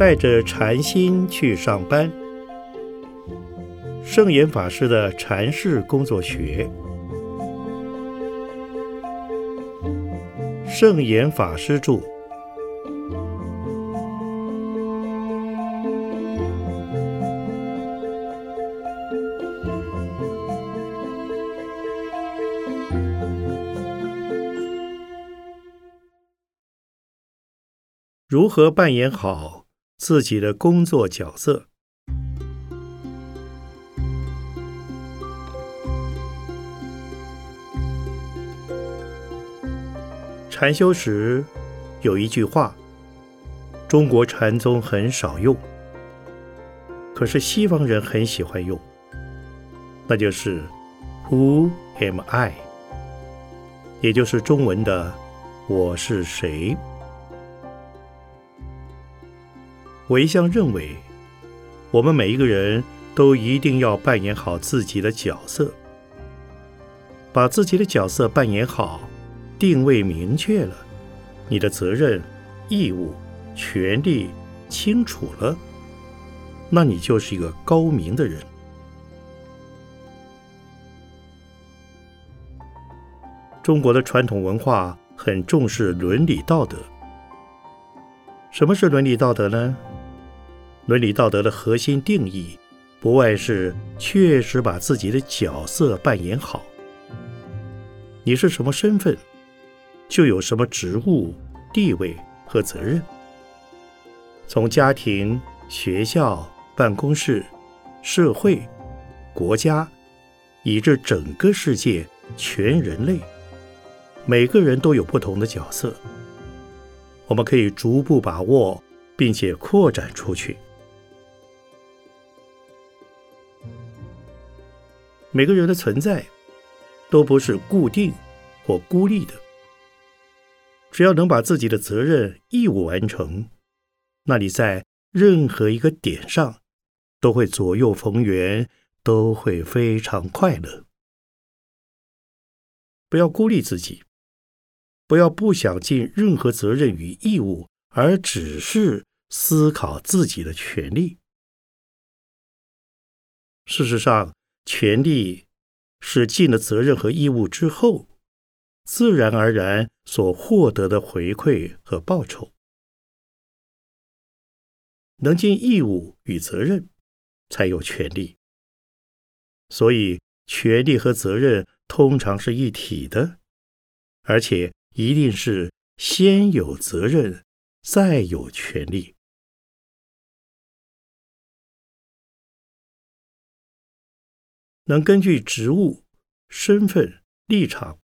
带着禅心去上班。圣严法师的禅室工作学，圣严法师著。如何扮演好自己的工作角色？禅修时有一句话，中国禅宗很少用，可是西方人很喜欢用，那就是 “Who am I”，也就是中文的“我是谁”。我一向认为，我们每一个人都一定要扮演好自己的角色，把自己的角色扮演好，定位明确了，你的责任、义务、权利清楚了，那你就是一个高明的人。中国的传统文化很重视伦理道德。什么是伦理道德呢？伦理道德的核心定义，不外是确实把自己的角色扮演好。你是什么身份，就有什么职务、地位和责任。从家庭、学校、办公室、社会、国家，以至整个世界、全人类，每个人都有不同的角色。我们可以逐步把握，并且扩展出去。每个人的存在都不是固定或孤立的。只要能把自己的责任义务完成，那你在任何一个点上都会左右逢源，都会非常快乐。不要孤立自己，不要不想尽任何责任与义务，而只是思考自己的权利。事实上。权利是尽了责任和义务之后，自然而然所获得的回馈和报酬。能尽义务与责任，才有权利。所以，权利和责任通常是一体的，而且一定是先有责任，再有权利。能根据职务、身份、立场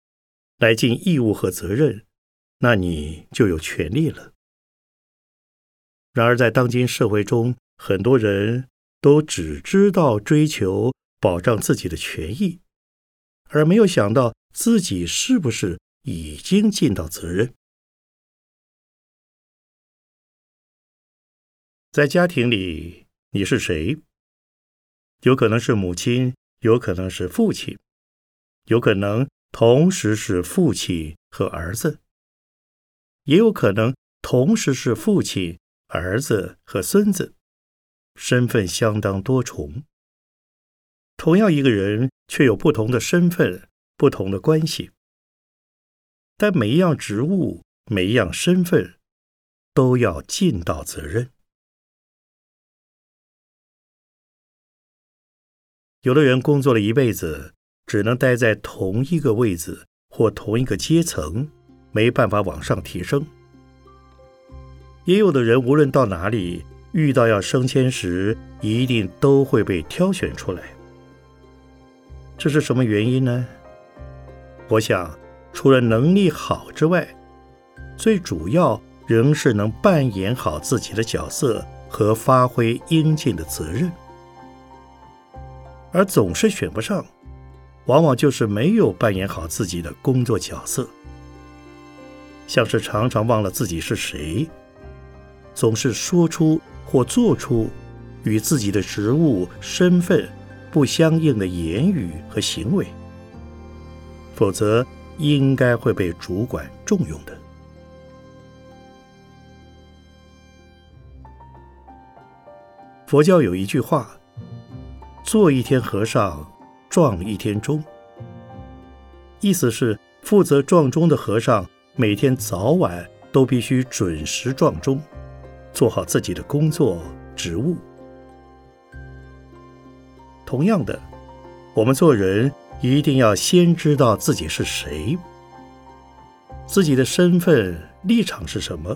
来尽义务和责任，那你就有权利了。然而，在当今社会中，很多人都只知道追求保障自己的权益，而没有想到自己是不是已经尽到责任。在家庭里，你是谁？有可能是母亲。有可能是父亲，有可能同时是父亲和儿子，也有可能同时是父亲、儿子和孙子，身份相当多重。同样一个人，却有不同的身份、不同的关系，但每一样职务、每一样身份，都要尽到责任。有的人工作了一辈子，只能待在同一个位置或同一个阶层，没办法往上提升。也有的人无论到哪里，遇到要升迁时，一定都会被挑选出来。这是什么原因呢？我想，除了能力好之外，最主要仍是能扮演好自己的角色和发挥应尽的责任。而总是选不上，往往就是没有扮演好自己的工作角色，像是常常忘了自己是谁，总是说出或做出与自己的职务身份不相应的言语和行为，否则应该会被主管重用的。佛教有一句话：“做一天和尚撞一天钟。”意思是负责撞钟的和尚每天早晚都必须准时撞钟，做好自己的工作职务。同样的，我们做人一定要先知道自己是谁，自己的身份立场是什么，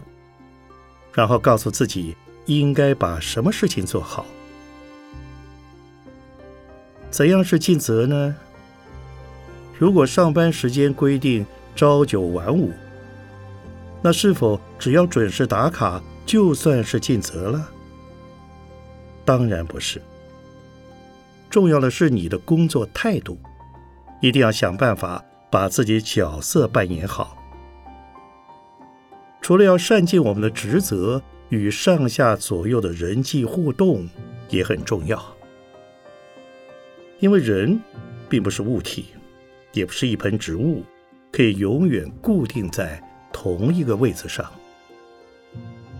然后告诉自己应该把什么事情做好。怎样是尽责呢？如果上班时间规定朝九晚五，那是否只要准时打卡就算是尽责了？当然不是。重要的是你的工作态度，一定要想办法把自己角色扮演好。除了要善尽我们的职责，与上下左右的人际互动也很重要，因为人并不是物体。也不是一盆植物，可以永远固定在同一个位置上。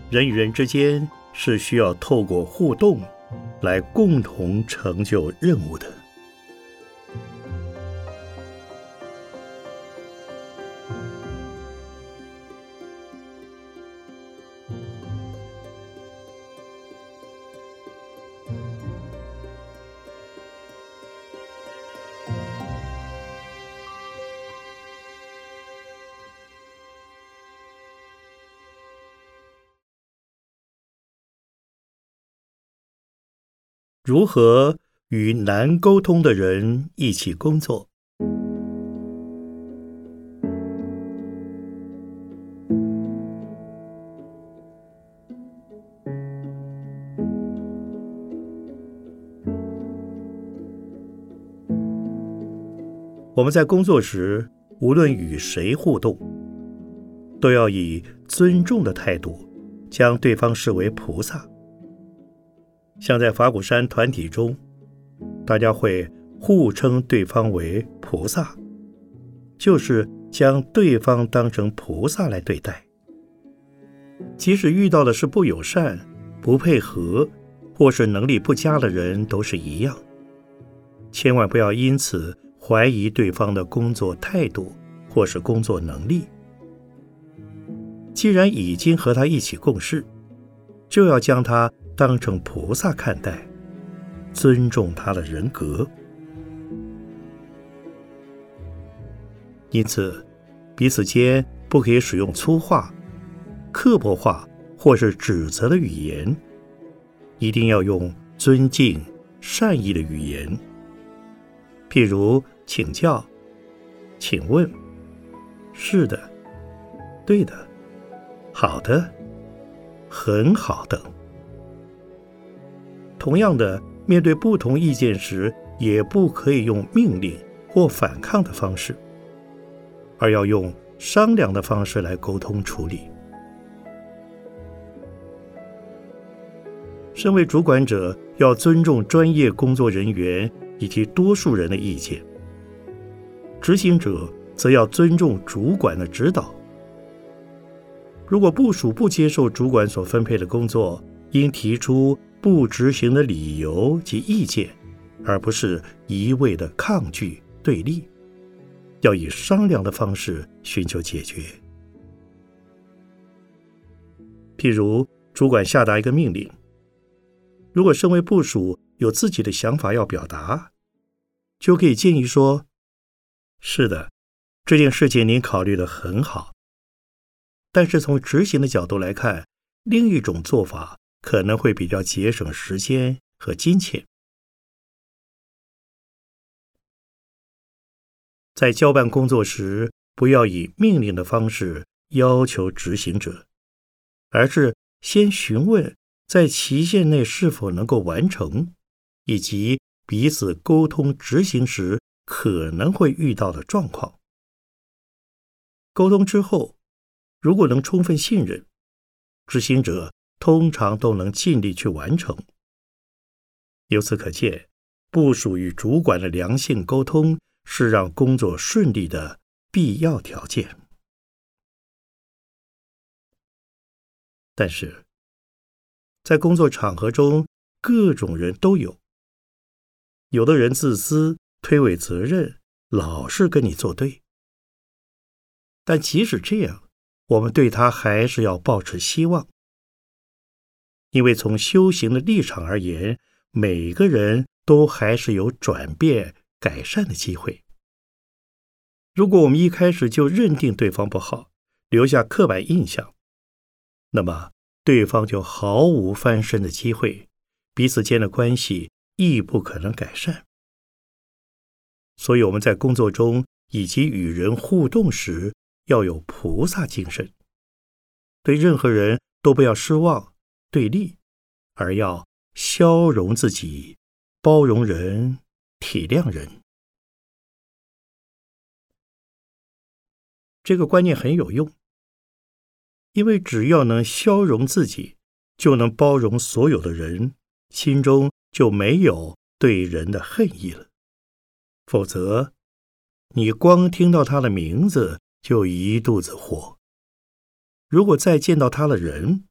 人与人之间是需要透过互动来共同成就任务的。如何与难沟通的人一起工作？我们在工作时，无论与谁互动，都要以尊重的态度，将对方视为菩萨。像在法鼓山团体中，大家会互称对方为菩萨，就是将对方当成菩萨来对待。即使遇到的是不友善、不配合，或是能力不佳的人，都是一样。千万不要因此怀疑对方的工作态度或是工作能力。既然已经和他一起共事，就要将他。当成菩萨看待，尊重他的人格。因此，彼此间不可以使用粗话、刻薄话或是指责的语言，一定要用尊敬、善意的语言，譬如请教、请问、是的、对的、好的、很好等。同样的，面对不同意见时，也不可以用命令或反抗的方式，而要用商量的方式来沟通处理。身为主管者，要尊重专业工作人员以及多数人的意见；执行者则要尊重主管的指导。如果部署不接受主管所分配的工作，应提出。不执行的理由及意见，而不是一味的抗拒对立，要以商量的方式寻求解决。譬如，主管下达一个命令，如果身为部属有自己的想法要表达，就可以建议说：“是的，这件事情您考虑的很好，但是从执行的角度来看，另一种做法。”可能会比较节省时间和金钱。在交办工作时，不要以命令的方式要求执行者，而是先询问在期限内是否能够完成，以及彼此沟通执行时可能会遇到的状况。沟通之后，如果能充分信任执行者。通常都能尽力去完成。由此可见，部属与主管的良性沟通是让工作顺利的必要条件。但是，在工作场合中，各种人都有。有的人自私、推诿责任，老是跟你作对。但即使这样，我们对他还是要抱持希望，因为从修行的立场而言，每个人都还是有转变、改善的机会。如果我们一开始就认定对方不好，留下刻板印象，那么对方就毫无翻身的机会，彼此间的关系亦不可能改善。所以我们在工作中以及与人互动时，要有菩萨精神，对任何人都不要失望、对立，而要消融自己，包容人，体谅人。这个观念很有用，因为只要能消融自己，就能包容所有的人，心中就没有对人的恨意了。否则，你光听到他的名字就一肚子火。如果再见到他的人，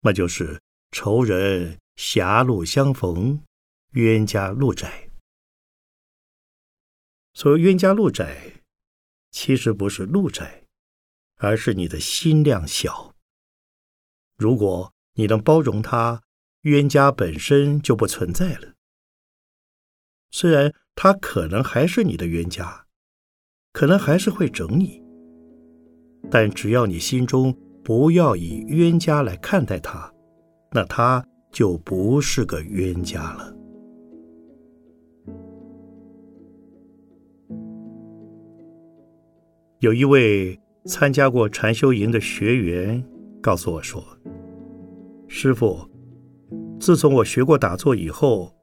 那就是仇人狭路相逢，冤家路窄。所谓冤家路窄。其实不是路窄，而是你的心量小。如果你能包容他，冤家本身就不存在了。虽然他可能还是你的冤家，可能还是会整你，但只要你心中不要以冤家来看待他，那他就不是个冤家了。有一位参加过禅修营的学员告诉我说：“师傅，自从我学过打坐以后，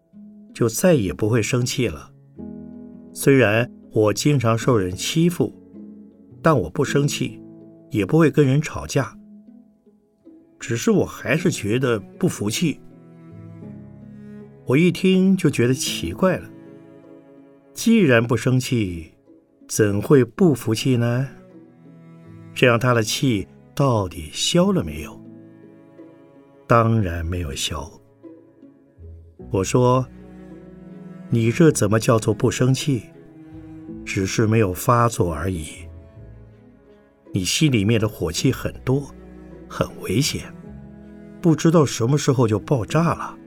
就再也不会生气了。虽然我经常受人欺负，但我不生气，也不会跟人吵架。只是我还是觉得不服气。我一听就觉得奇怪了，既然不生气。”怎会不服气呢？这样他的气到底消了没有？当然没有消。我说：“你这怎么叫做不生气？只是没有发作而已。你心里面的火气很多，很危险，不知道什么时候就爆炸了。”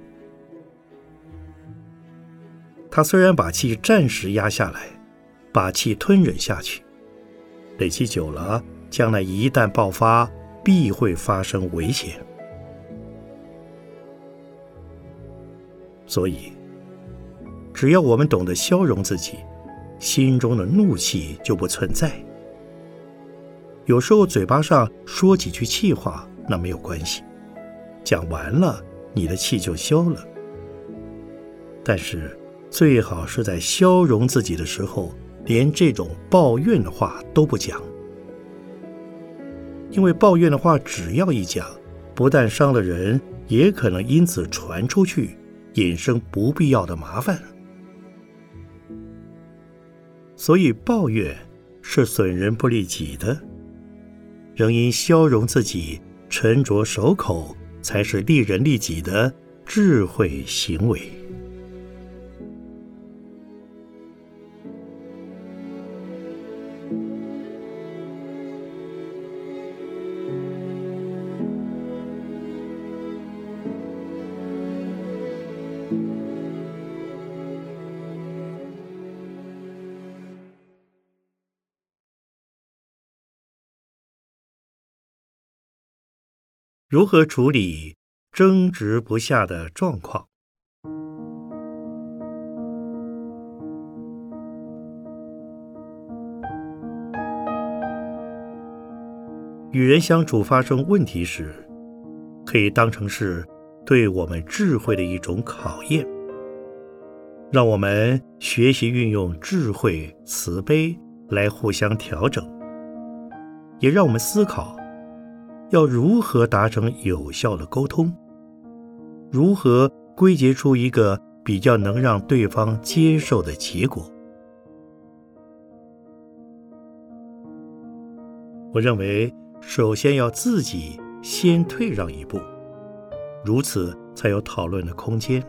他虽然把气暂时压下来。把气吞忍下去，累积久了，将来一旦爆发，必会发生危险。所以，只要我们懂得消融自己，心中的怒气就不存在。有时候嘴巴上说几句气话，那没有关系，讲完了，你的气就消了。但是，最好是在消融自己的时候。连这种抱怨的话都不讲，因为抱怨的话只要一讲，不但伤了人，也可能因此传出去，引生不必要的麻烦。所以抱怨是损人不利己的，仍应消融自己，沉着守口，才是利人利己的智慧行为。如何处理争执不下的状况？与人相处发生问题时，可以当成是对我们智慧的一种考验，让我们学习运用智慧、慈悲来互相调整，也让我们思考。要如何达成有效的沟通？如何归结出一个比较能让对方接受的结果？我认为，首先要自己先退让一步，如此才有讨论的空间。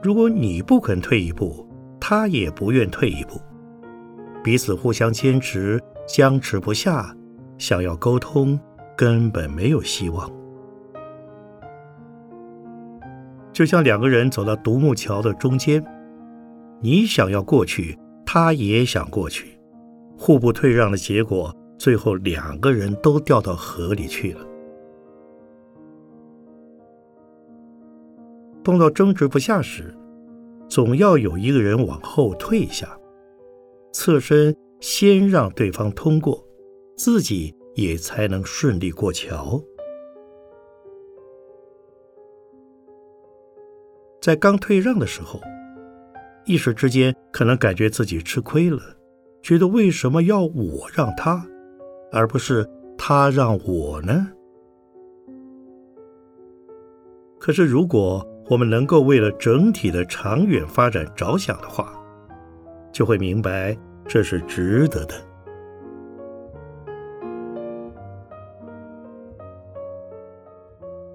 如果你不肯退一步，他也不愿退一步，彼此互相坚持，僵持不下，想要沟通根本没有希望。就像两个人走到独木桥的中间，你想要过去，他也想过去，互不退让的结果，最后两个人都掉到河里去了。碰到争执不下时，总要有一个人往后退一下，侧身先让对方通过，自己也才能顺利过桥。在刚退让的时候，一时之间可能感觉自己吃亏了，觉得为什么要我让他，而不是他让我呢？可是如果我们能够为了整体的长远发展着想的话，就会明白这是值得的。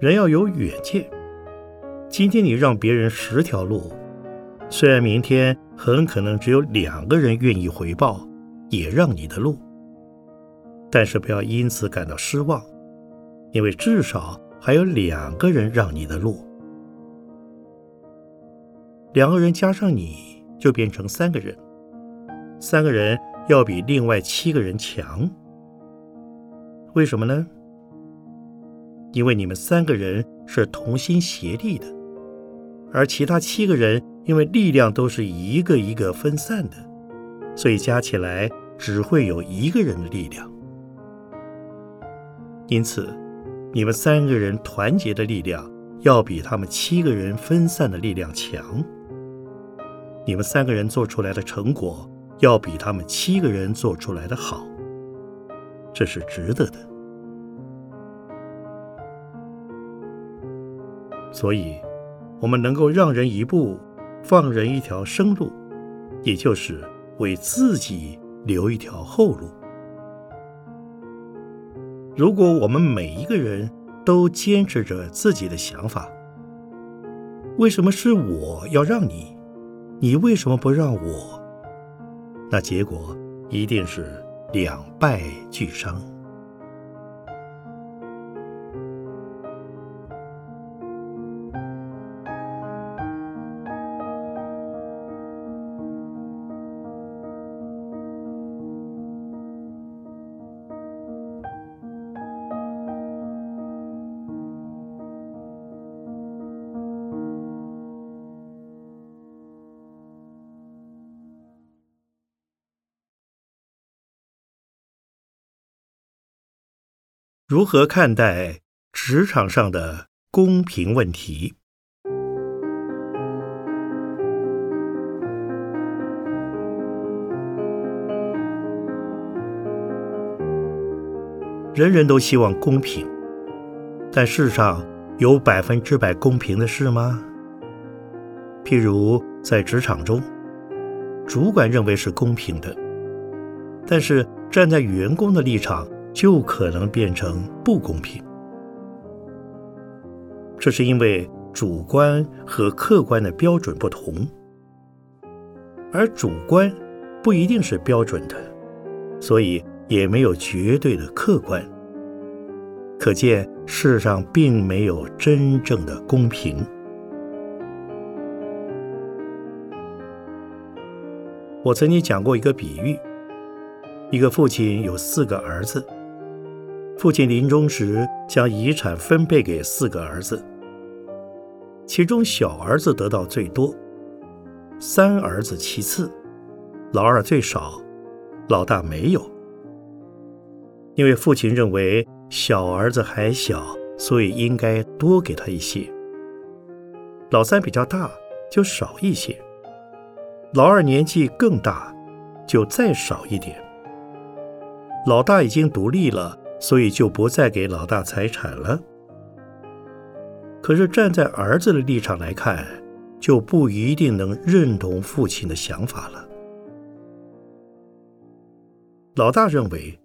人要有远见。今天你让别人十条路，虽然明天很可能只有两个人愿意回报，也让你的路，但是不要因此感到失望，因为至少还有两个人让你的路。两个人加上你就变成三个人，三个人要比另外七个人强。为什么呢？因为你们三个人是同心协力的。而其他七个人因为力量都是一个一个分散的，所以加起来只会有一个人的力量。因此，你们三个人团结的力量要比他们七个人分散的力量强。你们三个人做出来的成果要比他们七个人做出来的好，这是值得的。所以。我们能够让人一步，放人一条生路，也就是为自己留一条后路。如果我们每一个人都坚持着自己的想法，为什么是我要让你？你为什么不让我？那结果一定是两败俱伤。如何看待职场上的公平问题？人人都希望公平，但世上有百分之百公平的事吗？譬如在职场中，主管认为是公平的，但是站在员工的立场。就可能变成不公平，这是因为主观和客观的标准不同，而主观不一定是标准的，所以也没有绝对的客观。可见世上并没有真正的公平。我曾经讲过一个比喻：一个父亲有四个儿子。父亲临终时将遗产分配给四个儿子，其中小儿子得到最多，三儿子其次，老二最少，老大没有。因为父亲认为小儿子还小，所以应该多给他一些。老三比较大，就少一些；老二年纪更大，就再少一点。老大已经独立了。所以就不再给老大财产了。可是站在儿子的立场来看，就不一定能认同父亲的想法了。老大认为，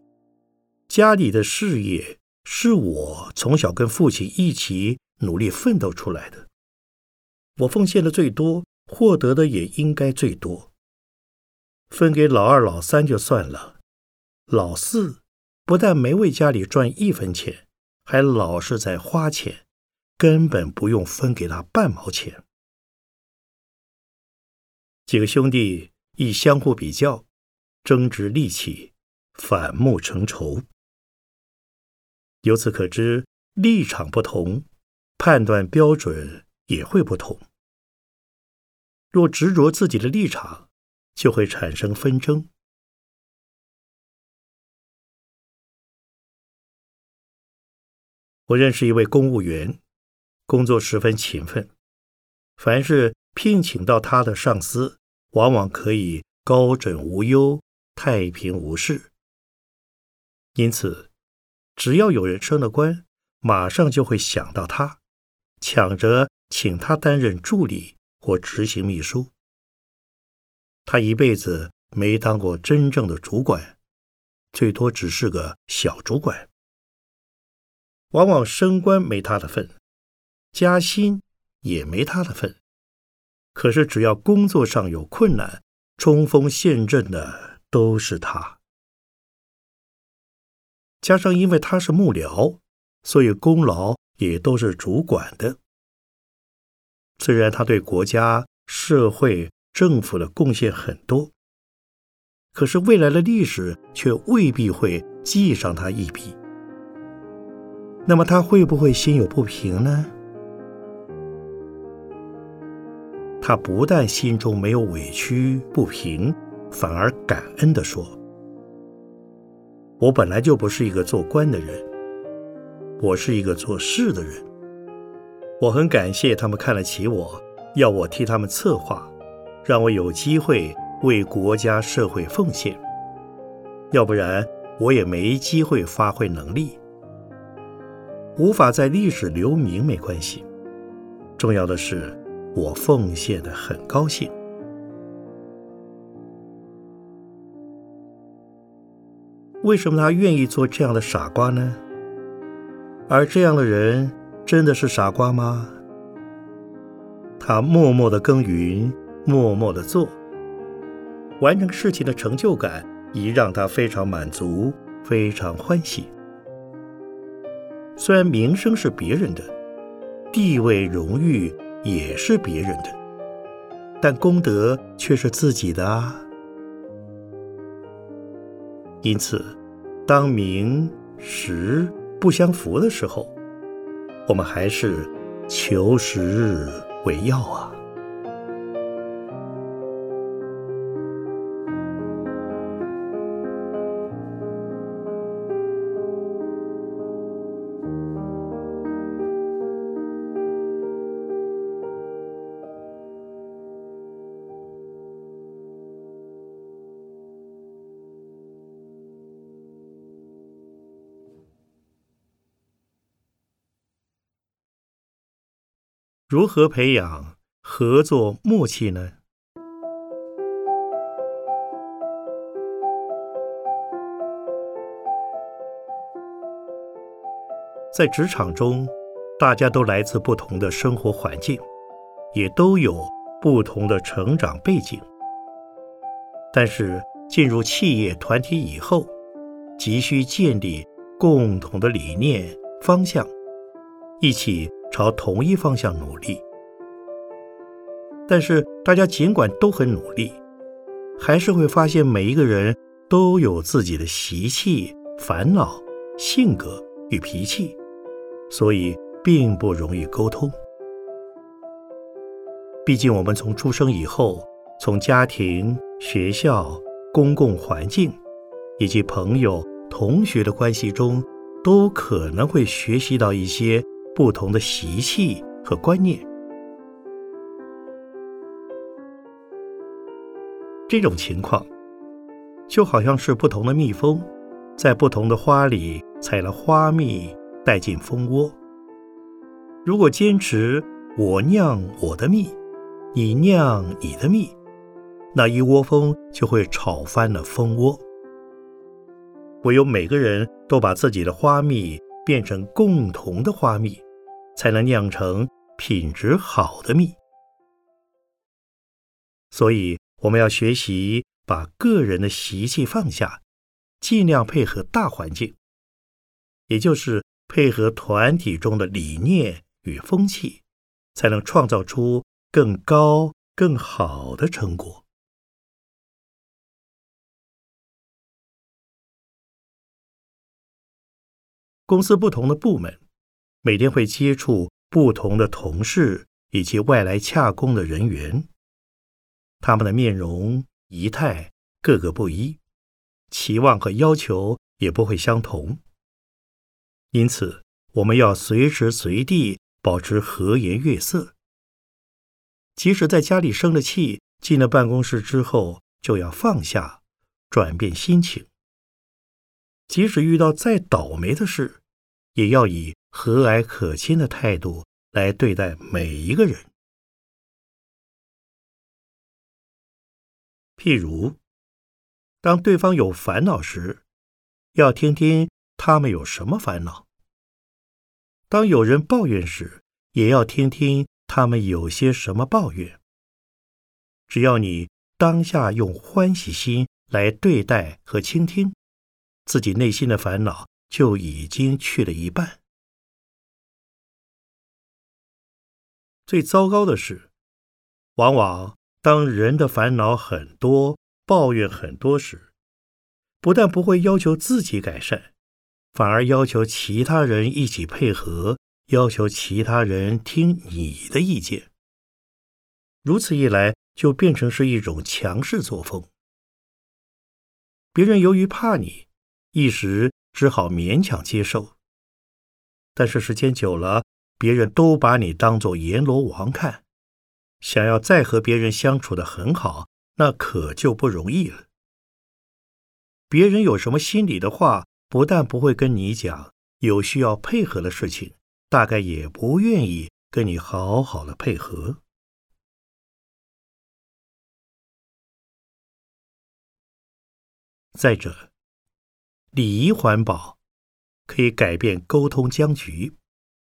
家里的事业是我从小跟父亲一起努力奋斗出来的，我奉献的最多，获得的也应该最多。分给老二、老三就算了，老四不但没为家里赚一分钱，还老是在花钱，根本不用分给他半毛钱。几个兄弟一相互比较，争执力气，反目成仇。由此可知，立场不同，判断标准也会不同。若执着自己的立场，就会产生纷争。我认识一位公务员，工作十分勤奋，凡是聘请到他的上司，往往可以高枕无忧、太平无事。因此，只要有人升了官，马上就会想到他，抢着请他担任助理或执行秘书。他一辈子没当过真正的主管，最多只是个小主管。往往升官没他的份，加薪也没他的份。可是只要工作上有困难，冲锋陷阵的都是他。加上因为他是幕僚，所以功劳也都是主管的。虽然他对国家、社会，政府的贡献很多，可是未来的历史却未必会记上他一笔。那么他会不会心有不平呢？他不但心中没有委屈不平，反而感恩地说：“我本来就不是一个做官的人，我是一个做事的人。我很感谢他们看得起我，要我替他们策划。”让我有机会为国家社会奉献，要不然我也没机会发挥能力，无法在历史留名没关系。重要的是，我奉献的很高兴。为什么他愿意做这样的傻瓜呢？而这样的人真的是傻瓜吗？他默默的耕耘。默默的做，完成事情的成就感已让他非常满足，非常欢喜。虽然名声是别人的，地位荣誉也是别人的，但功德却是自己的啊。因此，当名实不相符的时候，我们还是求实为要啊。如何培养合作默契呢？在职场中，大家都来自不同的生活环境，也都有不同的成长背景。但是进入企业团体以后，急需建立共同的理念方向，一起。朝同一方向努力，但是大家尽管都很努力，还是会发现每一个人都有自己的习气、烦恼、性格与脾气，所以并不容易沟通。毕竟我们从出生以后，从家庭、学校、公共环境以及朋友、同学的关系中，都可能会学习到一些。不同的习气和观念，这种情况就好像是不同的蜜蜂在不同的花里采了花蜜带进蜂窝。如果坚持我酿我的蜜，你酿你的蜜，那一窝蜂就会吵翻了蜂窝。唯有每个人都把自己的花蜜变成共同的花蜜。才能酿成品质好的蜜。所以我们要学习把个人的习气放下，尽量配合大环境，也就是配合团体中的理念与风气，才能创造出更高、更好的成果。公司不同的部门，每天会接触不同的同事以及外来洽工的人员，他们的面容仪态各个不一，期望和要求也不会相同。因此，我们要随时随地保持和颜悦色。即使在家里生了气，进了办公室之后，就要放下，转变心情。即使遇到再倒霉的事，也要以和蔼可亲的态度来对待每一个人。譬如，当对方有烦恼时，要听听他们有什么烦恼；当有人抱怨时，也要听听他们有些什么抱怨。只要你当下用欢喜心来对待和倾听。自己内心的烦恼就已经去了一半。最糟糕的是，往往当人的烦恼很多、抱怨很多时，不但不会要求自己改善，反而要求其他人一起配合，要求其他人听你的意见。如此一来，就变成是一种强势作风。别人由于怕你。一时只好勉强接受，但是时间久了，别人都把你当做阎罗王看，想要再和别人相处的很好，那可就不容易了。别人有什么心里的话，不但不会跟你讲，有需要配合的事情，大概也不愿意跟你好好的配合。再者。礼仪环保可以改变沟通僵局，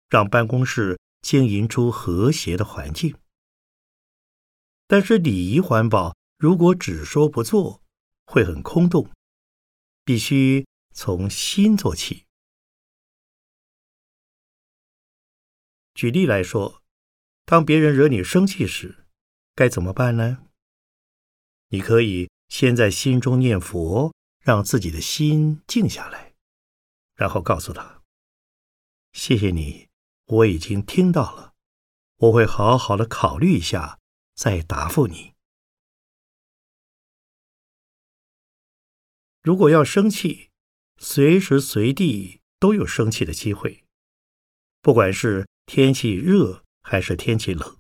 让办公室经营出和谐的环境。但是，礼仪环保如果只说不做，会很空洞。必须从心做起。举例来说，当别人惹你生气时，该怎么办呢？你可以先在心中念佛。让自己的心静下来，然后告诉他：“谢谢你，我已经听到了，我会好好的考虑一下，再答复你。”如果要生气，随时随地都有生气的机会，不管是天气热还是天气冷，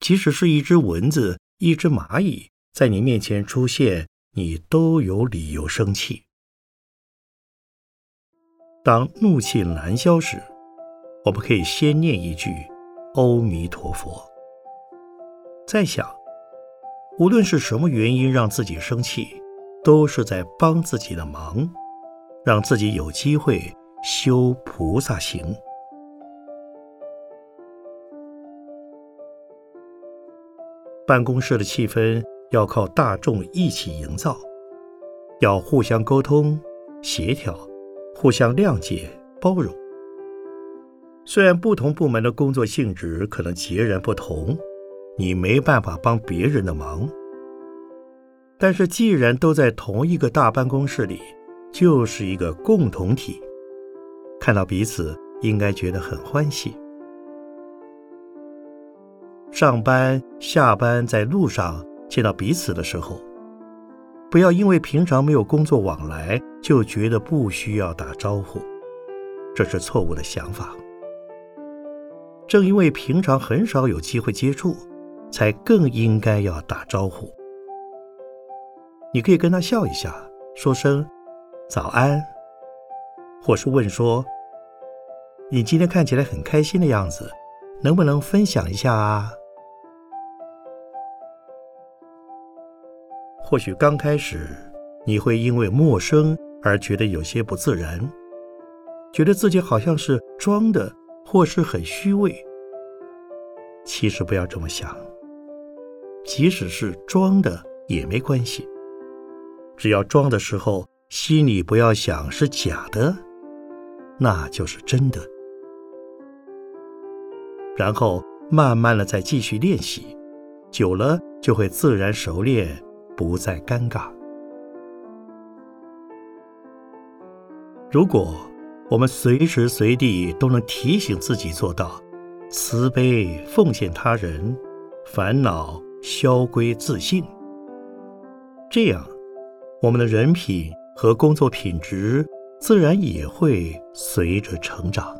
即使是一只蚊子、一只蚂蚁在你面前出现。你都有理由生气。当怒气难消时，我们可以先念一句“阿弥陀佛”，再想，无论是什么原因让自己生气，都是在帮自己的忙，让自己有机会修菩萨行。办公室的气氛。要靠大众一起营造，要互相沟通、协调，互相谅解、包容。虽然不同部门的工作性质可能截然不同，你没办法帮别人的忙，但是既然都在同一个大办公室里，就是一个共同体，看到彼此应该觉得很欢喜。上班、下班，在路上。见到彼此的时候，不要因为平常没有工作往来，就觉得不需要打招呼，这是错误的想法。正因为平常很少有机会接触，才更应该要打招呼。你可以跟他笑一下，说声早安，或是问说：“你今天看起来很开心的样子，能不能分享一下啊？”或许刚开始你会因为陌生而觉得有些不自然，觉得自己好像是装的，或是很虚伪。其实不要这么想，即使是装的也没关系，只要装的时候心里不要想是假的，那就是真的。然后慢慢的再继续练习，久了就会自然熟练，不再尴尬。如果我们随时随地都能提醒自己做到慈悲奉献他人，烦恼消归自信，这样我们的人品和工作品质自然也会随着成长。